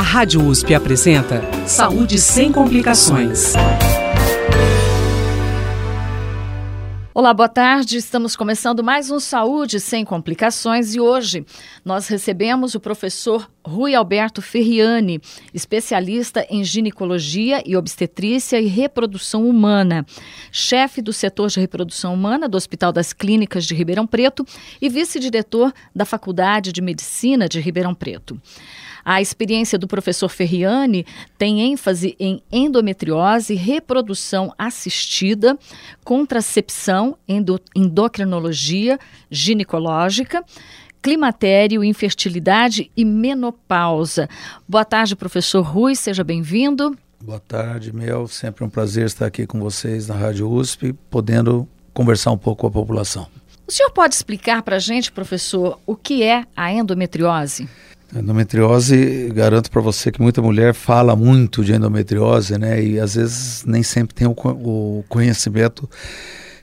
A Rádio USP apresenta Saúde sem complicações. Olá, boa tarde. Estamos começando mais um Saúde Sem Complicações e hoje nós recebemos o professor Rui Alberto Ferriani, especialista em ginecologia e obstetrícia e reprodução humana, chefe do setor de reprodução humana do Hospital das Clínicas de Ribeirão Preto e vice-diretor da Faculdade de Medicina de Ribeirão Preto. A experiência do professor Ferriani tem ênfase em endometriose, reprodução assistida, contracepção, endo, endocrinologia ginecológica, climatério, infertilidade e menopausa. Boa tarde, professor Rui, seja bem-vindo. Boa tarde, Mel. Sempre um prazer estar aqui com vocês na Rádio USP, podendo conversar um pouco com a população. O senhor pode explicar para a gente, professor, o que é a endometriose? Endometriose, garanto para você que muita mulher fala muito de endometriose, né? E às vezes nem sempre tem o, o conhecimento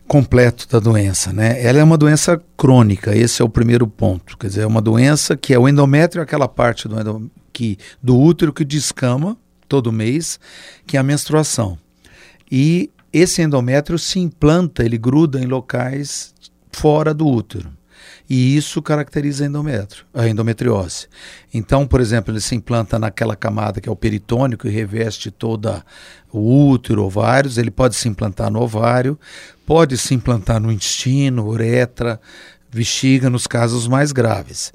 completo da doença, né? Ela é uma doença crônica, esse é o primeiro ponto. Quer dizer, é uma doença que é o endométrio, aquela parte do, que, do útero que descama todo mês, que é a menstruação. E esse endométrio se implanta, ele gruda em locais fora do útero. E isso caracteriza a a endometriose. Então, por exemplo, ele se implanta naquela camada que é o peritônio, que reveste toda o útero, ovários, ele pode se implantar no ovário, pode se implantar no intestino, uretra, bexiga, nos casos mais graves.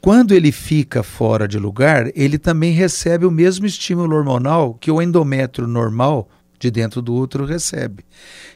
Quando ele fica fora de lugar, ele também recebe o mesmo estímulo hormonal que o endométrio normal de dentro do útero recebe.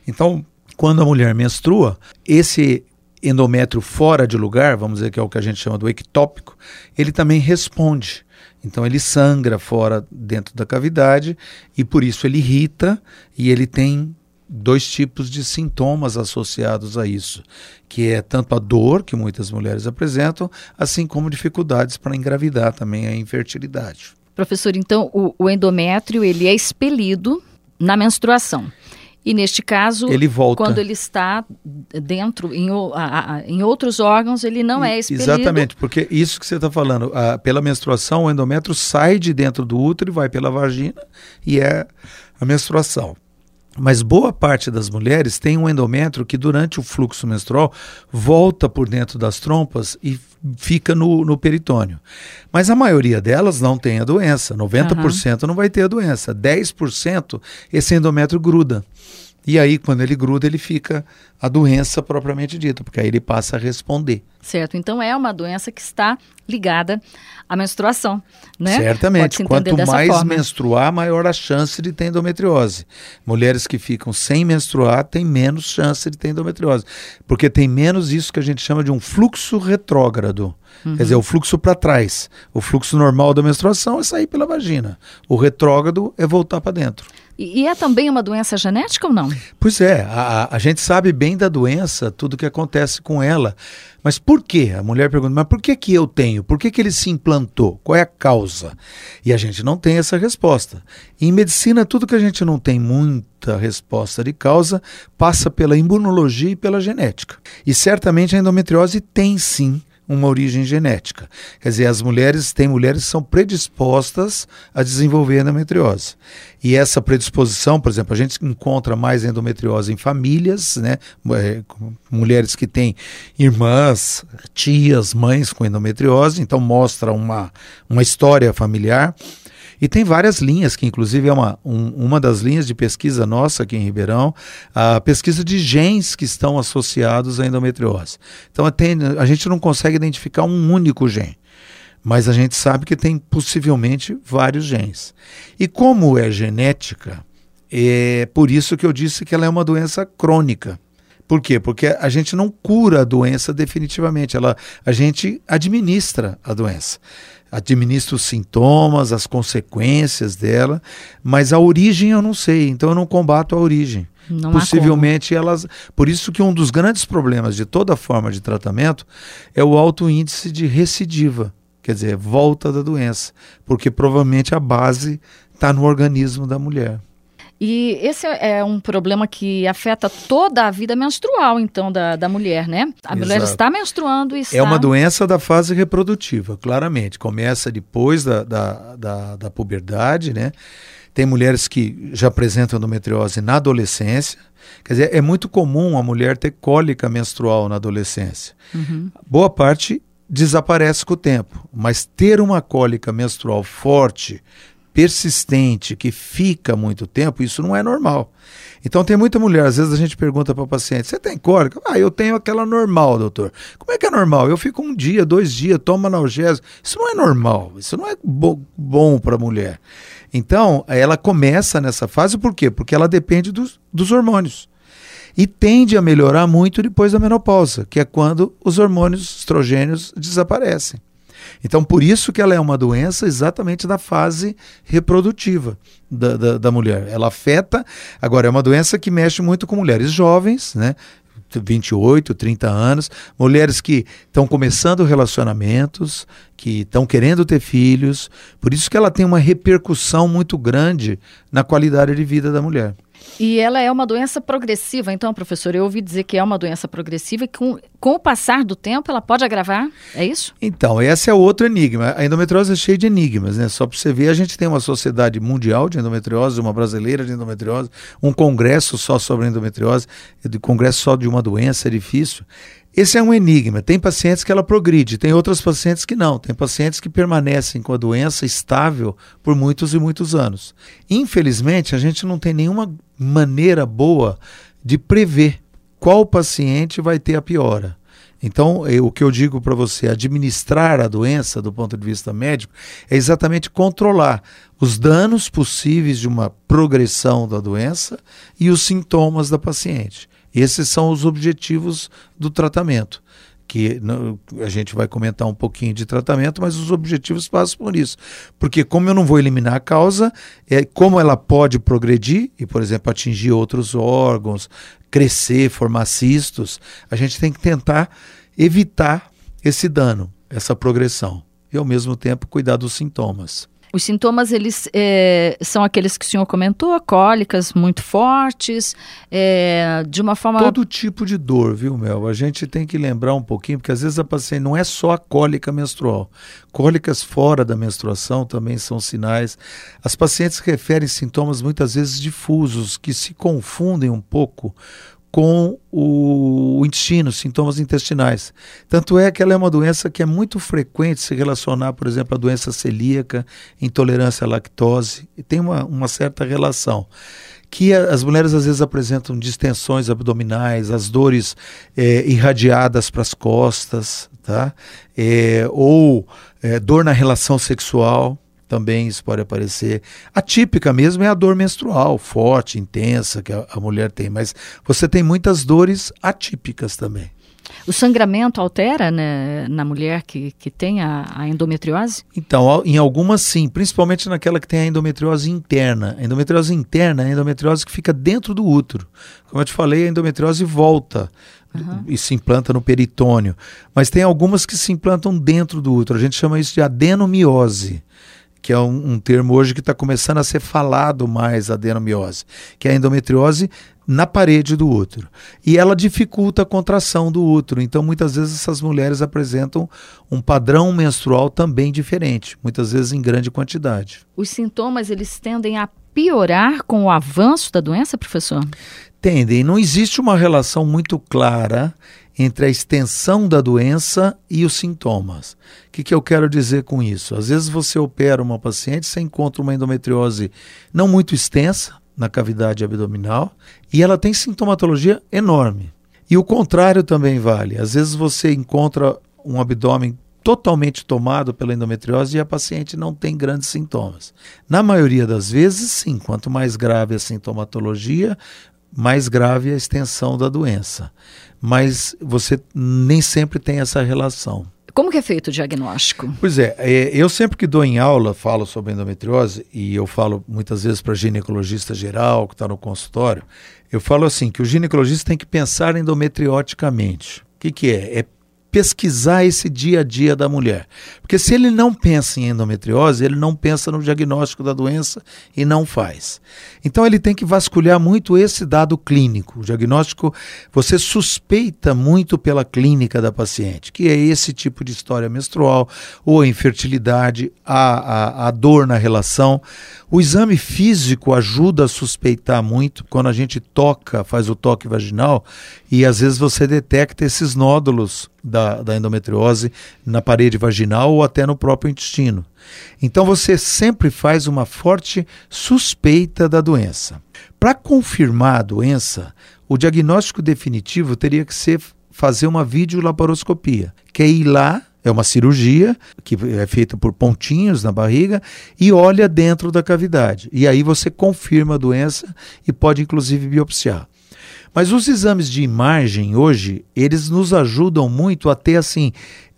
Então, quando a mulher menstrua, esse endométrio fora de lugar, vamos dizer que é o que a gente chama do ectópico, ele também responde. Então ele sangra fora dentro da cavidade e por isso ele irrita e ele tem dois tipos de sintomas associados a isso, que é tanto a dor que muitas mulheres apresentam, assim como dificuldades para engravidar também a infertilidade. Professor, então o, o endométrio ele é expelido na menstruação. E neste caso, ele volta. quando ele está dentro, em, em outros órgãos, ele não é expelido. Exatamente, porque isso que você está falando, a, pela menstruação, o endométrio sai de dentro do útero e vai pela vagina e é a menstruação. Mas boa parte das mulheres tem um endométrio que durante o fluxo menstrual volta por dentro das trompas e fica no, no peritônio. Mas a maioria delas não tem a doença. 90% uhum. não vai ter a doença. 10% esse endométrio gruda. E aí, quando ele gruda, ele fica a doença propriamente dita, porque aí ele passa a responder. Certo. Então é uma doença que está ligada à menstruação, né? Certamente. Quanto mais forma. menstruar, maior a chance de ter endometriose. Mulheres que ficam sem menstruar têm menos chance de ter endometriose, porque tem menos isso que a gente chama de um fluxo retrógrado. Uhum. Quer dizer, o fluxo para trás. O fluxo normal da menstruação é sair pela vagina. O retrógrado é voltar para dentro. E, é também uma doença genética ou não? Pois é, a, a gente sabe bem da doença, tudo que acontece com ela. Mas por quê? A mulher pergunta, mas por que, que eu tenho? Por que, que ele se implantou? Qual é a causa? E a gente não tem essa resposta. Em medicina, tudo que a gente não tem muita resposta de causa passa pela imunologia e pela genética. E certamente a endometriose tem sim uma origem genética. Quer dizer, as mulheres, tem mulheres que são predispostas a desenvolver endometriose. E essa predisposição, por exemplo, a gente encontra mais endometriose em famílias, né? É, mulheres que têm irmãs, tias, mães com endometriose, então mostra uma, uma história familiar. E tem várias linhas, que inclusive é uma, um, uma das linhas de pesquisa nossa aqui em Ribeirão, a pesquisa de genes que estão associados à endometriose. Então a gente não consegue identificar um único gene mas a gente sabe que tem possivelmente vários genes. E como é genética, é por isso que eu disse que ela é uma doença crônica. Por quê? Porque a gente não cura a doença definitivamente, ela, a gente administra a doença administro os sintomas, as consequências dela, mas a origem eu não sei, então eu não combato a origem. Não Possivelmente elas. Por isso que um dos grandes problemas de toda forma de tratamento é o alto índice de recidiva, quer dizer, volta da doença, porque provavelmente a base está no organismo da mulher. E esse é um problema que afeta toda a vida menstrual, então, da, da mulher, né? A Exato. mulher está menstruando e está... É uma doença da fase reprodutiva, claramente. Começa depois da, da, da, da puberdade, né? Tem mulheres que já apresentam endometriose na adolescência. Quer dizer, é muito comum a mulher ter cólica menstrual na adolescência. Uhum. Boa parte desaparece com o tempo, mas ter uma cólica menstrual forte, persistente, que fica muito tempo, isso não é normal. Então tem muita mulher, às vezes a gente pergunta para o paciente: você tem cólica? Ah, eu tenho aquela normal, doutor. Como é que é normal? Eu fico um dia, dois dias, tomo analgésico. Isso não é normal, isso não é bo bom para a mulher. Então, ela começa nessa fase por quê? Porque ela depende dos, dos hormônios. E tende a melhorar muito depois da menopausa, que é quando os hormônios estrogênios desaparecem. Então, por isso que ela é uma doença exatamente da fase reprodutiva da, da, da, mulher. Ela afeta, agora, é uma doença que mexe muito com mulheres jovens, né? 28, 30 anos, mulheres que estão começando relacionamentos, que estão querendo ter filhos, por isso que ela tem uma repercussão muito grande na qualidade de vida da mulher. E ela é uma doença progressiva, então, professor, eu ouvi dizer que é uma doença progressiva e com, com o passar do tempo ela pode agravar, é isso? Então, esse é outro enigma. A endometriose é cheia de enigmas, né? Só para você ver, a gente tem uma sociedade mundial de endometriose, uma brasileira de endometriose, um congresso só sobre endometriose, de congresso só de uma doença, é difícil. Esse é um enigma. Tem pacientes que ela progride, tem outros pacientes que não. Tem pacientes que permanecem com a doença estável por muitos e muitos anos. Infelizmente, a gente não tem nenhuma maneira boa de prever qual paciente vai ter a piora. Então, eu, o que eu digo para você, administrar a doença do ponto de vista médico, é exatamente controlar os danos possíveis de uma progressão da doença e os sintomas da paciente. Esses são os objetivos do tratamento que a gente vai comentar um pouquinho de tratamento, mas os objetivos passam por isso. Porque como eu não vou eliminar a causa, é como ela pode progredir e, por exemplo, atingir outros órgãos, crescer, formar cistos, a gente tem que tentar evitar esse dano, essa progressão e ao mesmo tempo cuidar dos sintomas. Os sintomas, eles é, são aqueles que o senhor comentou, cólicas muito fortes, é, de uma forma... Todo tipo de dor, viu, Mel? A gente tem que lembrar um pouquinho, porque às vezes a paciente não é só a cólica menstrual. Cólicas fora da menstruação também são sinais. As pacientes referem sintomas muitas vezes difusos, que se confundem um pouco com o intestino, sintomas intestinais. Tanto é que ela é uma doença que é muito frequente se relacionar, por exemplo, à doença celíaca, intolerância à lactose, e tem uma, uma certa relação. Que as mulheres às vezes apresentam distensões abdominais, as dores é, irradiadas para as costas, tá? É, ou é, dor na relação sexual também isso pode aparecer. A típica mesmo é a dor menstrual, forte, intensa, que a, a mulher tem, mas você tem muitas dores atípicas também. O sangramento altera né, na mulher que, que tem a, a, endometriose? Então, em algumas sim, principalmente naquela que tem a endometriose interna. A endometriose interna é a endometriose que fica dentro do útero. Como eu te falei, a endometriose volta uhum. e se implanta no peritônio. Mas tem algumas que se implantam dentro do útero. A gente chama isso de adenomiose que é um, um termo hoje que está começando a ser falado mais, a adenomiose, que é a endometriose na parede do útero. E ela dificulta a contração do útero. Então, muitas vezes, essas mulheres apresentam um padrão menstrual também diferente, muitas vezes em grande quantidade. Os sintomas, eles tendem a piorar com o avanço da doença, professor? Tendem. Não existe uma relação muito clara entre a extensão da doença e os sintomas. O que, que eu quero dizer com isso? Às vezes você opera uma paciente, você encontra uma endometriose não muito extensa na cavidade abdominal e ela tem sintomatologia enorme. E o contrário também vale. Às vezes você encontra um abdômen totalmente tomado pela endometriose e a paciente não tem grandes sintomas. Na maioria das vezes, sim, quanto mais grave a sintomatologia, mais grave a extensão da doença. Mas você nem sempre tem essa relação. Como que é feito o diagnóstico? Pois é, é eu sempre que dou em aula, falo sobre endometriose, e eu falo muitas vezes para ginecologista geral, que está no consultório, eu falo assim, que o ginecologista tem que pensar endometrioticamente. O que, que é? É pesquisar esse dia a dia da mulher. Porque se ele não pensa em endometriose, ele não pensa no diagnóstico da doença e não faz. Então ele tem que vasculhar muito esse dado clínico. O diagnóstico, você suspeita muito pela clínica da paciente, que é esse tipo de história menstrual, ou a infertilidade, a, a, a dor na relação. O exame físico ajuda a suspeitar muito quando a gente toca, faz o toque vaginal, e às vezes você detecta esses nódulos da, da endometriose na parede vaginal ou até no próprio intestino. Então você sempre faz uma forte suspeita da doença. Para confirmar a doença, o diagnóstico definitivo teria que ser fazer uma videolaparoscopia, que é ir lá é uma cirurgia que é feita por pontinhos na barriga e olha dentro da cavidade. E aí você confirma a doença e pode inclusive biopsiar. Mas os exames de imagem hoje, eles nos ajudam muito a ter assim,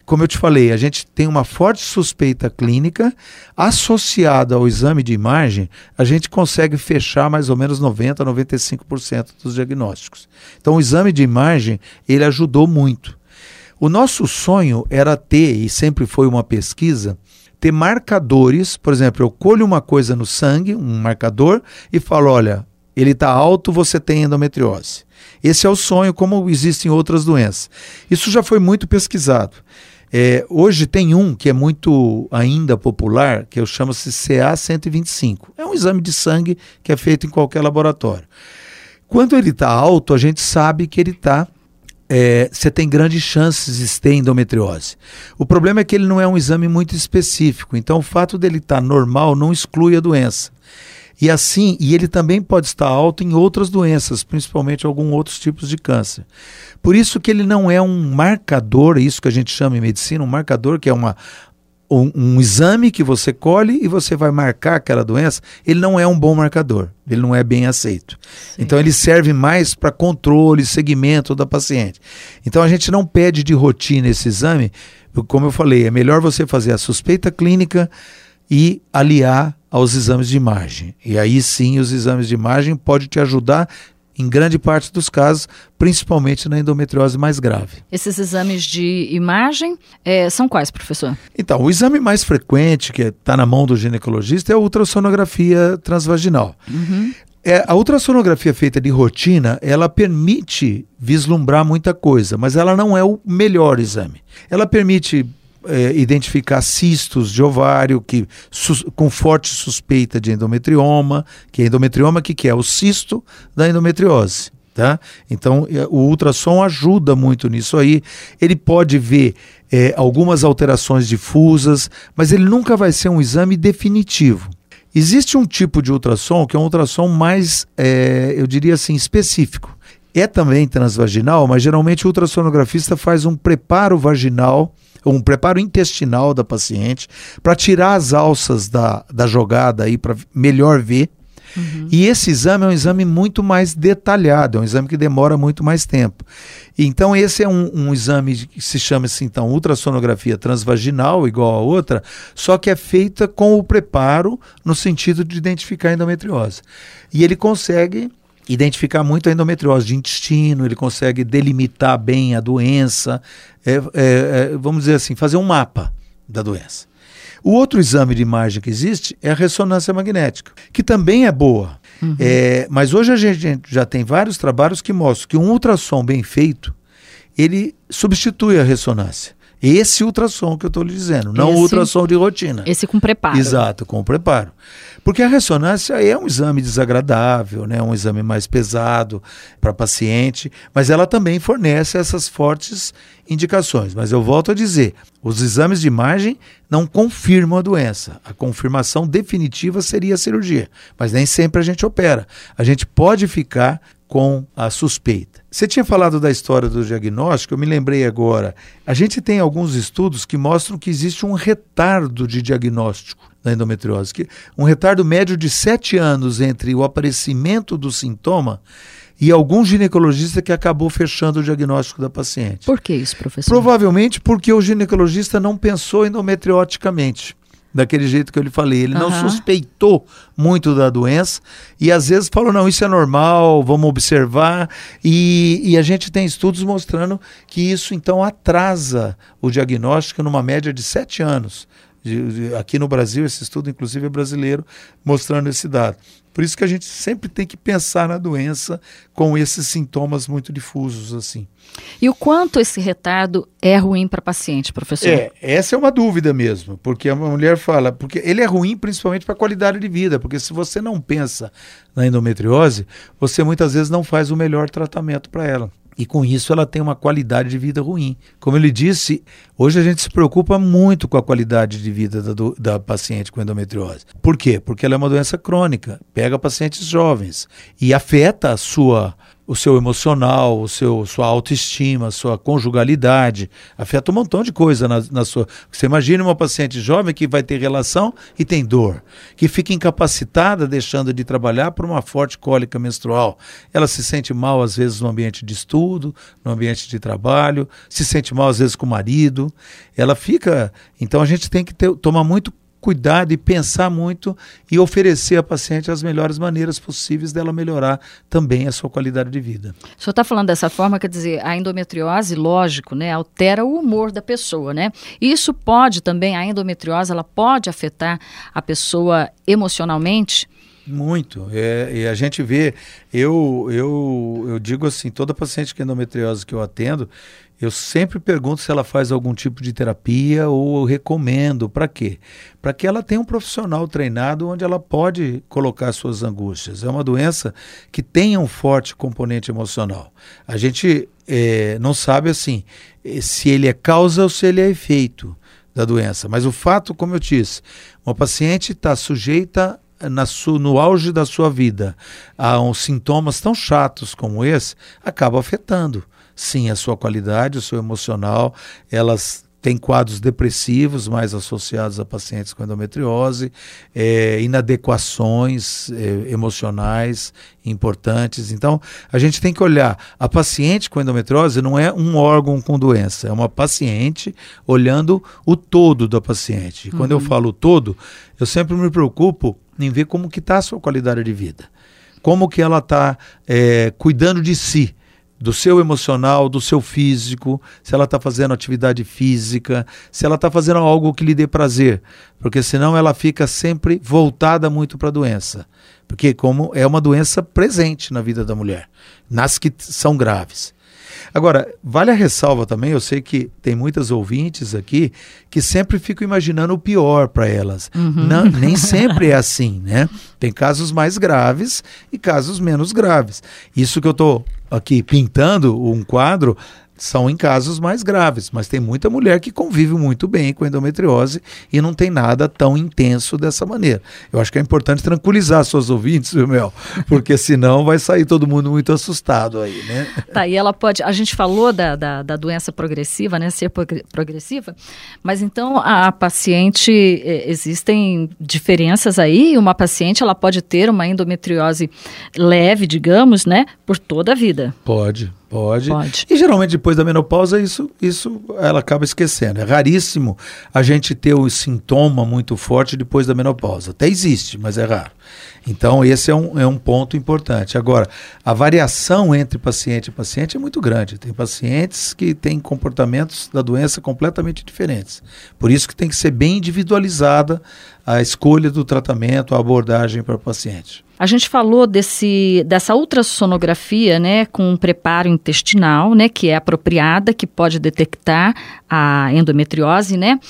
como eu te falei, a gente tem uma forte suspeita clínica associada ao exame de imagem, a gente consegue fechar mais ou menos 90 95% dos diagnósticos. Então o exame de imagem, ele ajudou muito. O nosso sonho era ter, e sempre foi uma pesquisa, ter marcadores, por exemplo, eu colho uma coisa no sangue, um marcador, e falo: olha, ele está alto, você tem endometriose. Esse é o sonho, como existem outras doenças. Isso já foi muito pesquisado. É, hoje tem um que é muito ainda popular, que eu chamo-se CA125. É um exame de sangue que é feito em qualquer laboratório. Quando ele está alto, a gente sabe que ele está é, você tem grandes chances de ter endometriose. O problema é que ele não é um exame muito específico, então o fato dele estar tá normal não exclui a doença. E assim, e ele também pode estar alto em outras doenças, principalmente alguns outros tipos de câncer. Por isso que ele não é um marcador, isso que a gente chama em medicina, um marcador que é uma, um, um, exame que você colhe e você vai marcar aquela doença, ele não é um bom marcador, ele não é bem aceito. Sim. Então ele serve mais para controle, segmento da paciente. Então a gente não pede de rotina esse exame, como eu falei, é melhor você fazer a suspeita clínica e aliar aos exames de imagem. E aí sim os exames de imagem podem te ajudar em grande parte dos casos, principalmente na endometriose mais grave. Esses exames de imagem é, são quais, professor? Então, o exame mais frequente, que está na mão do ginecologista, é a ultrassonografia transvaginal. Uhum. É, a ultrassonografia feita de rotina, ela permite vislumbrar muita coisa, mas ela não é o melhor exame. Ela permite é, identificar cistos de ovário que, com forte suspeita de endometrioma, que é endometrioma que, que é o cisto da endometriose. Tá? Então, é, o ultrassom ajuda muito nisso aí. Ele pode ver é, algumas alterações difusas, mas ele nunca vai ser um exame definitivo. Existe um tipo de ultrassom que é um ultrassom mais, é, eu diria assim, específico. É também transvaginal, mas geralmente o ultrassonografista faz um preparo vaginal um preparo intestinal da paciente, para tirar as alças da, da jogada aí, para melhor ver. Uhum. E esse exame é um exame muito mais detalhado, é um exame que demora muito mais tempo. Então, esse é um, um exame que se chama assim, então, ultrassonografia transvaginal, igual a outra, só que é feita com o preparo no sentido de identificar a endometriose. E ele consegue identificar muito a endometriose de intestino, ele consegue delimitar bem a doença, é, é, é, vamos dizer assim, fazer um mapa da doença. O outro exame de imagem que existe é a ressonância magnética, que também é boa. Uhum. É, mas hoje a gente já tem vários trabalhos que mostram que um ultrassom bem feito, ele substitui a ressonância. Esse ultrassom que eu estou lhe dizendo, não esse, o ultrassom de rotina. Esse com preparo. Exato, com preparo. Porque a ressonância é um exame desagradável, né? um exame mais pesado para paciente, mas ela também fornece essas fortes indicações. Mas eu volto a dizer: os exames de imagem não confirmam a doença. A confirmação definitiva seria a cirurgia, mas nem sempre a gente opera. A gente pode ficar com a suspeita. Você tinha falado da história do diagnóstico, eu me lembrei agora. A gente tem alguns estudos que mostram que existe um retardo de diagnóstico da endometriose, que um retardo médio de sete anos entre o aparecimento do sintoma e algum ginecologista que acabou fechando o diagnóstico da paciente. Por que isso, professor? Provavelmente porque o ginecologista não pensou endometrioticamente. Daquele jeito que eu lhe falei. Ele não suspeitou muito da doença e às vezes falou: não, isso é normal, vamos observar. E, e a gente tem estudos mostrando que isso então atrasa o diagnóstico numa média de sete anos. De, de, aqui no Brasil, esse estudo, inclusive, é brasileiro, mostrando esse dado. Por isso que a gente sempre tem que pensar na doença com esses sintomas muito difusos assim. E o quanto esse retardo é ruim para paciente, professor? É, essa é uma dúvida mesmo, porque a mulher fala, porque ele é ruim principalmente para a qualidade de vida, porque se você não pensa na endometriose, você muitas vezes não faz o melhor tratamento para ela e com isso ela tem uma qualidade de vida ruim. Como ele disse, hoje a gente se preocupa muito com a qualidade de vida da, do, da paciente com endometriose. Por quê? Porque ela é uma doença crônica, pega pacientes jovens e afeta a sua o seu emocional, o seu, sua autoestima, sua conjugalidade, afeta um montão de coisa na, na sua. Você imagina uma paciente jovem que vai ter relação e tem dor, que fica incapacitada deixando de trabalhar por uma forte cólica menstrual. Ela se sente mal às vezes no ambiente de estudo, no ambiente de trabalho, se sente mal às vezes com o marido. Ela fica. Então a gente tem que ter, tomar muito cuidado e pensar muito e oferecer à paciente as melhores maneiras possíveis dela melhorar também a sua qualidade de vida. O senhor está falando dessa forma, quer dizer, a endometriose, lógico, né, altera o humor da pessoa, né? Isso pode também, a endometriose, ela pode afetar a pessoa emocionalmente? Muito. É, e a gente vê, eu, eu, eu digo assim, toda paciente com endometriose que eu atendo, eu sempre pergunto se ela faz algum tipo de terapia ou eu recomendo. Para quê? Para que ela tenha um profissional treinado onde ela pode colocar suas angústias. É uma doença que tem um forte componente emocional. A gente é, não sabe assim eh, se ele é causa ou se ele é efeito da doença. Mas o fato, como eu disse, uma paciente está sujeita na su, no auge da sua vida a uns sintomas tão chatos como esse, acaba afetando sim a sua qualidade, o seu emocional. Elas têm quadros depressivos mais associados a pacientes com endometriose, é, inadequações é, emocionais importantes. Então, a gente tem que olhar. A paciente com endometriose não é um órgão com doença, é uma paciente olhando o todo da paciente. E quando eu uhum. falo todo, eu sempre me preocupo em ver como que está a sua qualidade de vida. Como que ela está é, cuidando de si do seu emocional, do seu físico, se ela está fazendo atividade física, se ela está fazendo algo que lhe dê prazer, porque senão ela fica sempre voltada muito para a doença, porque como é uma doença presente na vida da mulher, nas que são graves. Agora, vale a ressalva também, eu sei que tem muitas ouvintes aqui que sempre ficam imaginando o pior para elas. Uhum. Não, nem sempre é assim, né? Tem casos mais graves e casos menos graves. Isso que eu estou aqui pintando um quadro são em casos mais graves, mas tem muita mulher que convive muito bem com endometriose e não tem nada tão intenso dessa maneira. Eu acho que é importante tranquilizar suas ouvintes, viu, Mel? Porque senão vai sair todo mundo muito assustado aí, né? Tá, e ela pode. A gente falou da, da, da doença progressiva, né? Ser progressiva, mas então a paciente. Existem diferenças aí? Uma paciente ela pode ter uma endometriose leve, digamos, né? Por toda a vida. Pode. Pode. Pode. E geralmente depois da menopausa isso, isso ela acaba esquecendo. É raríssimo a gente ter o sintoma muito forte depois da menopausa. Até existe, mas é raro. Então esse é um, é um ponto importante. Agora, a variação entre paciente e paciente é muito grande. Tem pacientes que têm comportamentos da doença completamente diferentes. Por isso que tem que ser bem individualizada a escolha do tratamento, a abordagem para o paciente. A gente falou desse, dessa ultrassonografia, né, com preparo intestinal, né, que é apropriada, que pode detectar a endometriose, né?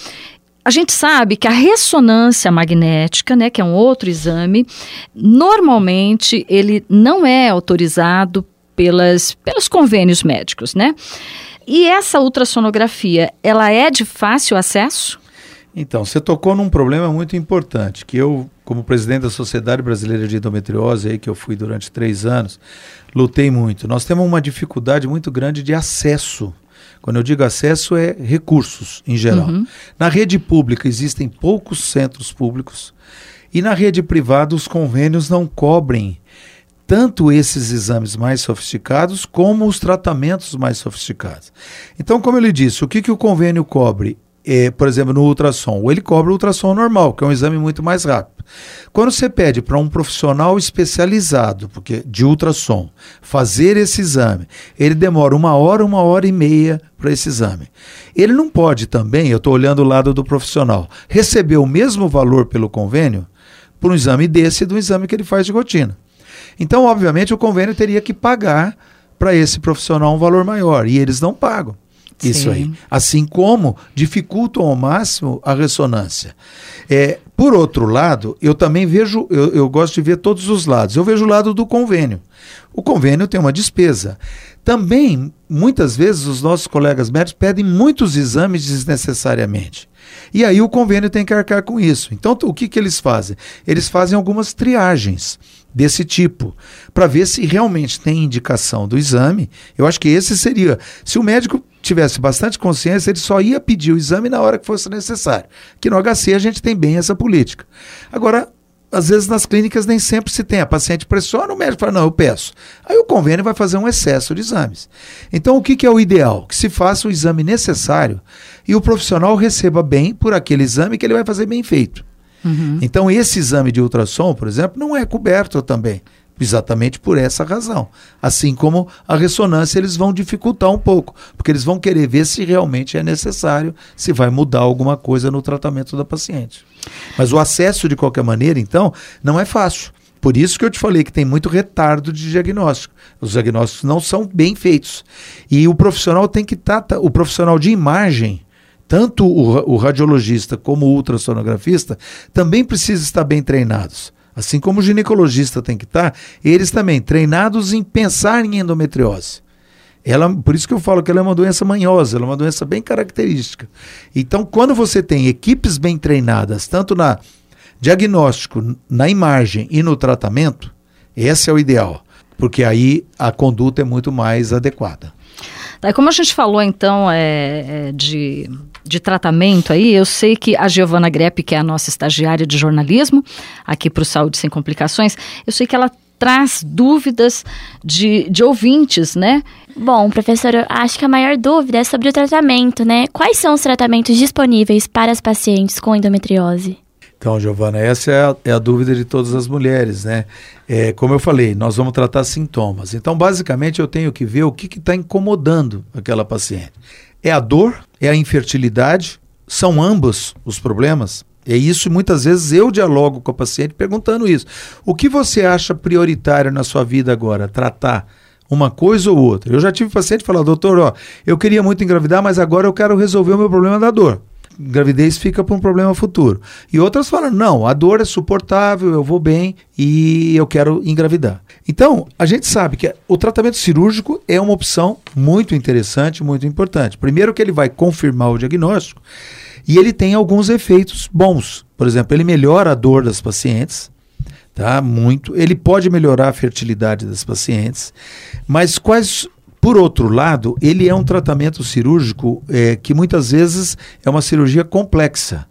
A gente sabe que a ressonância magnética, né, que é um outro exame, normalmente ele não é autorizado pelas, pelos convênios médicos, né? E essa ultrassonografia, ela é de fácil acesso? Então, você tocou num problema muito importante, que eu, como presidente da Sociedade Brasileira de Endometriose, aí, que eu fui durante três anos, lutei muito. Nós temos uma dificuldade muito grande de acesso. Quando eu digo acesso, é recursos em geral. Uhum. Na rede pública existem poucos centros públicos e na rede privada os convênios não cobrem tanto esses exames mais sofisticados como os tratamentos mais sofisticados. Então, como eu lhe disse, o que, que o convênio cobre? É, por exemplo, no ultrassom, ou ele cobra o ultrassom normal, que é um exame muito mais rápido. Quando você pede para um profissional especializado porque de ultrassom fazer esse exame, ele demora uma hora, uma hora e meia para esse exame. Ele não pode também, eu estou olhando o lado do profissional, receber o mesmo valor pelo convênio por um exame desse do exame que ele faz de rotina. Então, obviamente, o convênio teria que pagar para esse profissional um valor maior e eles não pagam. Isso Sim. aí. Assim como dificultam ao máximo a ressonância. É, por outro lado, eu também vejo, eu, eu gosto de ver todos os lados. Eu vejo o lado do convênio. O convênio tem uma despesa. Também, muitas vezes, os nossos colegas médicos pedem muitos exames desnecessariamente. E aí o convênio tem que arcar com isso. Então, o que, que eles fazem? Eles fazem algumas triagens desse tipo, para ver se realmente tem indicação do exame. Eu acho que esse seria. Se o médico tivesse bastante consciência, ele só ia pedir o exame na hora que fosse necessário. Que no HC a gente tem bem essa política. Agora, às vezes nas clínicas nem sempre se tem. A paciente pressiona, o médico fala, não, eu peço. Aí o convênio vai fazer um excesso de exames. Então, o que, que é o ideal? Que se faça o exame necessário e o profissional receba bem por aquele exame que ele vai fazer bem feito. Uhum. Então, esse exame de ultrassom, por exemplo, não é coberto também. Exatamente por essa razão. Assim como a ressonância, eles vão dificultar um pouco, porque eles vão querer ver se realmente é necessário, se vai mudar alguma coisa no tratamento da paciente. Mas o acesso, de qualquer maneira, então, não é fácil. Por isso que eu te falei que tem muito retardo de diagnóstico. Os diagnósticos não são bem feitos. E o profissional tem que estar. Tá, o profissional de imagem, tanto o, o radiologista como o ultrassonografista, também precisa estar bem treinados. Assim como o ginecologista tem que estar, eles também treinados em pensar em endometriose. Ela, por isso que eu falo que ela é uma doença manhosa, ela é uma doença bem característica. Então, quando você tem equipes bem treinadas, tanto na diagnóstico, na imagem e no tratamento, esse é o ideal, porque aí a conduta é muito mais adequada. Tá, como a gente falou então é, é, de, de tratamento aí, eu sei que a Giovana Grepp, que é a nossa estagiária de jornalismo aqui para o Saúde Sem Complicações, eu sei que ela traz dúvidas de, de ouvintes, né? Bom, professor, eu acho que a maior dúvida é sobre o tratamento, né? Quais são os tratamentos disponíveis para as pacientes com endometriose? Então, Giovana, essa é a, é a, dúvida de todas as mulheres, né? É, como eu falei, nós vamos tratar sintomas. Então, basicamente, eu tenho que ver o que está incomodando aquela paciente. É a dor? É a infertilidade? São ambos os problemas? É isso, muitas vezes eu dialogo com a paciente perguntando isso. O que você acha prioritário na sua vida agora? Tratar uma coisa ou outra? Eu já tive paciente falar, doutor, ó, eu queria muito engravidar, mas agora eu quero resolver o meu problema da dor gravidez fica para um problema futuro. E outras falam: não, a dor é suportável, eu vou bem e eu quero engravidar. Então, a gente sabe que o tratamento cirúrgico é uma opção muito interessante, muito importante. Primeiro, que ele vai confirmar o diagnóstico e ele tem alguns efeitos bons. Por exemplo, ele melhora a dor das pacientes. Tá, muito. Ele pode melhorar a fertilidade das pacientes, mas quais por outro lado, ele é um tratamento cirúrgico é, que muitas vezes é uma cirurgia complexa.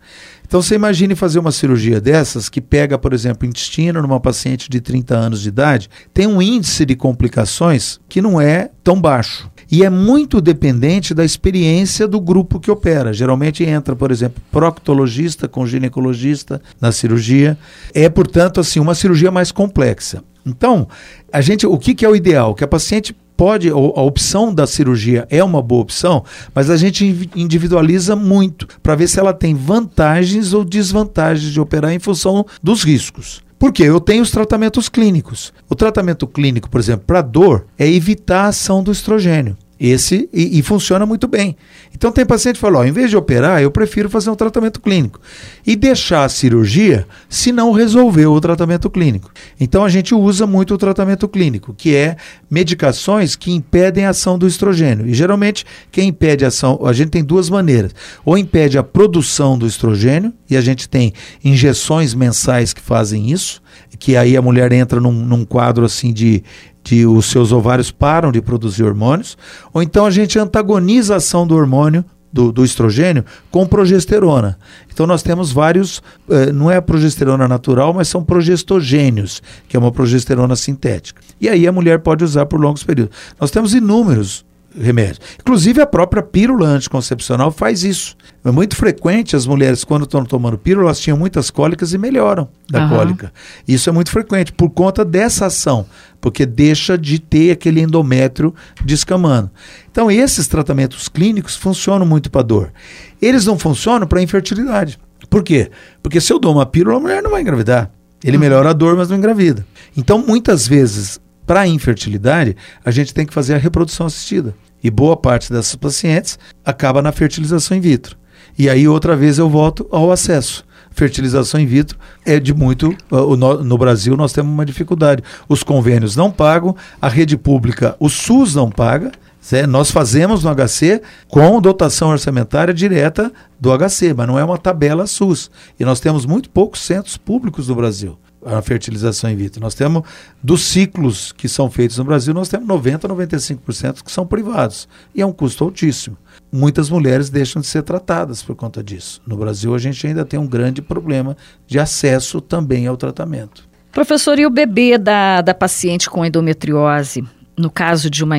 Então você imagine fazer uma cirurgia dessas que pega, por exemplo, intestino numa paciente de 30 anos de idade, tem um índice de complicações que não é tão baixo. E é muito dependente da experiência do grupo que opera. Geralmente entra, por exemplo, proctologista com ginecologista na cirurgia. É, portanto, assim, uma cirurgia mais complexa. Então, a gente, o que, que é o ideal? Que a paciente pode, a opção da cirurgia é uma boa opção, mas a gente individualiza muito para ver se ela tem vantagens ou desvantagens de operar em função dos riscos. Porque eu tenho os tratamentos clínicos. O tratamento clínico, por exemplo, para dor, é evitar a ação do estrogênio. Esse e, e, funciona muito bem. Então tem paciente que fala, em vez de operar, eu prefiro fazer um tratamento clínico e deixar a cirurgia se não resolver o tratamento clínico. Então a gente usa muito o tratamento clínico, que é medicações que impedem a ação do estrogênio. E geralmente quem impede a ação, a gente tem duas maneiras. Ou impede a produção do estrogênio, e a gente tem injeções mensais que fazem isso, que aí a mulher entra num, num quadro assim de que os seus ovários param de produzir hormônios, ou então a gente antagoniza a ação do hormônio, do, do estrogênio, com progesterona. Então nós temos vários, eh, não é a progesterona natural, mas são progestogênios, que é uma progesterona sintética. E aí a mulher pode usar por longos períodos. Nós temos inúmeros remédios. Inclusive a própria pílula anticoncepcional faz isso. É muito frequente as mulheres, quando estão tomando pílula, elas tinham muitas cólicas e melhoram da Aham. cólica. Isso é muito frequente por conta dessa ação, porque deixa de ter aquele endométrio descamando. Então, esses tratamentos clínicos funcionam muito para dor. Eles não funcionam para infertilidade. Por quê? Porque se eu dou uma pílula, a mulher não vai engravidar. Ele melhora a dor, mas não engravida. Então, muitas vezes, para infertilidade, a gente tem que fazer a reprodução assistida. E boa parte dessas pacientes acaba na fertilização in vitro. E aí, outra vez, eu volto ao acesso. Fertilização in vitro é de muito. o no, Brasil, nós temos uma dificuldade. Os convênios não pagam, a rede pública, o SUS não paga. Cé, Nós fazemos no HC com dotação orçamentária direta do HC, mas não é uma tabela SUS. E nós temos muito poucos centros públicos no Brasil a fertilização in vitro. Nós temos, dos ciclos que são feitos no Brasil, nós temos 90% a 95% que são privados. E é um custo altíssimo. Muitas mulheres deixam de ser tratadas por conta disso. No Brasil, a gente ainda tem um grande problema de acesso também ao tratamento. Professor, e o bebê da, da paciente com endometriose? No caso de uma,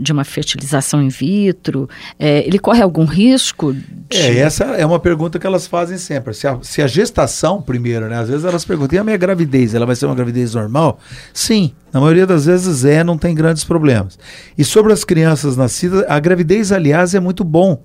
de uma fertilização in vitro, é, ele corre algum risco? De... É, essa é uma pergunta que elas fazem sempre. Se a, se a gestação, primeiro, né? Às vezes elas perguntam, e a minha gravidez? Ela vai ser uma gravidez normal? Sim, na maioria das vezes é, não tem grandes problemas. E sobre as crianças nascidas, a gravidez, aliás, é muito bom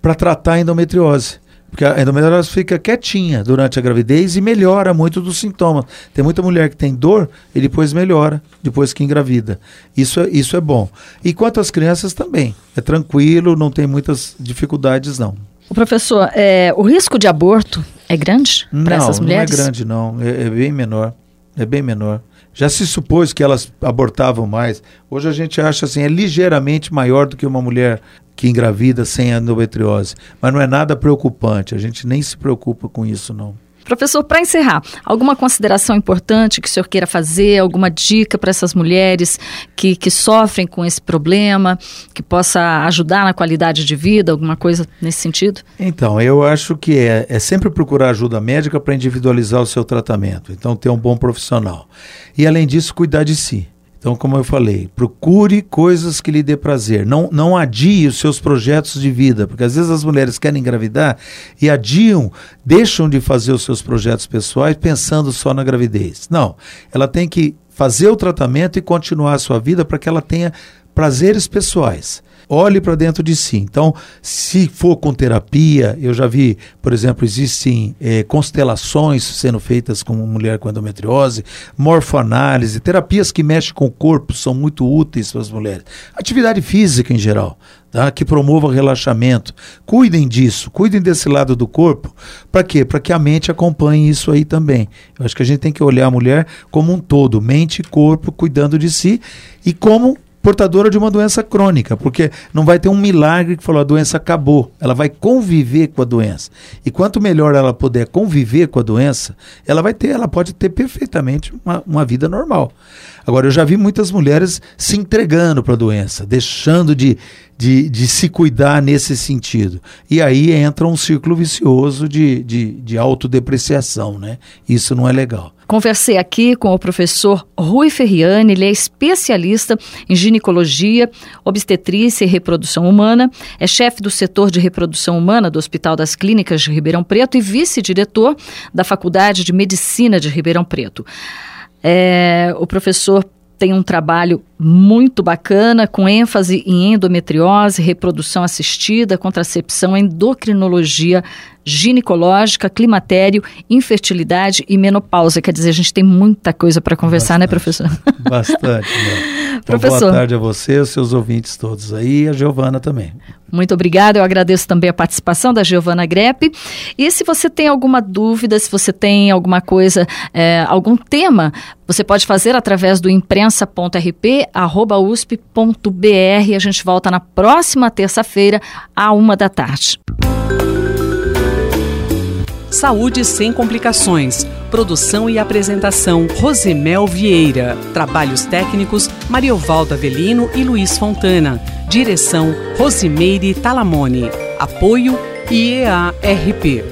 para tratar a endometriose. Porque a endometriose fica quietinha durante a gravidez e melhora muito dos sintomas. Tem muita mulher que tem dor e depois melhora, depois que engravida. Isso é, isso é bom. E quanto às crianças também. É tranquilo, não tem muitas dificuldades, não. O professor, é, o risco de aborto é grande para essas mulheres? Não é grande, não. É, é bem menor. É bem menor. Já se supôs que elas abortavam mais. Hoje a gente acha assim, é ligeiramente maior do que uma mulher que engravida sem endometriose. Mas não é nada preocupante. A gente nem se preocupa com isso, não. Professor, para encerrar, alguma consideração importante que o senhor queira fazer, alguma dica para essas mulheres que, que sofrem com esse problema, que possa ajudar na qualidade de vida, alguma coisa nesse sentido? Então, eu acho que é, é sempre procurar ajuda médica para individualizar o seu tratamento. Então, ter um bom profissional. E, além disso, cuidar de si. Então, como eu falei, procure coisas que lhe dê prazer. Não, não adie os seus projetos de vida, porque às vezes as mulheres querem engravidar e adiam, deixam de fazer os seus projetos pessoais pensando só na gravidez. Não, ela tem que fazer o tratamento e continuar a sua vida para que ela tenha prazeres pessoais. Olhe para dentro de si. Então, se for com terapia, eu já vi, por exemplo, existem eh, constelações sendo feitas com mulher com endometriose, morfoanálise, terapias que mexem com o corpo são muito úteis para as mulheres. Atividade física em geral, tá? que promova relaxamento. Cuidem disso, cuidem desse lado do corpo. Para quê? Para que a mente acompanhe isso aí também. Eu acho que a gente tem que olhar a mulher como um todo, mente e corpo, cuidando de si e como portadora de uma doença crônica, porque não vai ter um milagre que falou a doença acabou. Ela vai conviver com a doença. E quanto melhor ela puder conviver com a doença, ela vai ter, ela pode ter perfeitamente uma, uma vida normal. Agora, eu já vi muitas mulheres se entregando para a doença, deixando de, de, de se cuidar nesse sentido. E aí entra um círculo vicioso de, de, de autodepreciação, né? Isso não é legal. Conversei aqui com o professor Rui Ferriani, ele é especialista em ginecologia, obstetrícia e reprodução humana, é chefe do setor de reprodução humana do Hospital das Clínicas de Ribeirão Preto e vice-diretor da Faculdade de Medicina de Ribeirão Preto. É, o professor tem um trabalho muito bacana, com ênfase em endometriose, reprodução assistida, contracepção, endocrinologia ginecológica, climatério, infertilidade e menopausa. Quer dizer, a gente tem muita coisa para conversar, né, professor? Bastante. Né? Então, Professor. boa tarde a você, os seus ouvintes todos aí e a Giovana também. Muito obrigada. Eu agradeço também a participação da Giovana Grepp. E se você tem alguma dúvida, se você tem alguma coisa, é, algum tema, você pode fazer através do imprensa.rp@usp.br. A gente volta na próxima terça-feira, à uma da tarde. Saúde sem complicações. Produção e apresentação: Rosemel Vieira. Trabalhos técnicos: Mariovaldo Avelino e Luiz Fontana. Direção: Rosimeire Talamone. Apoio: IEARP.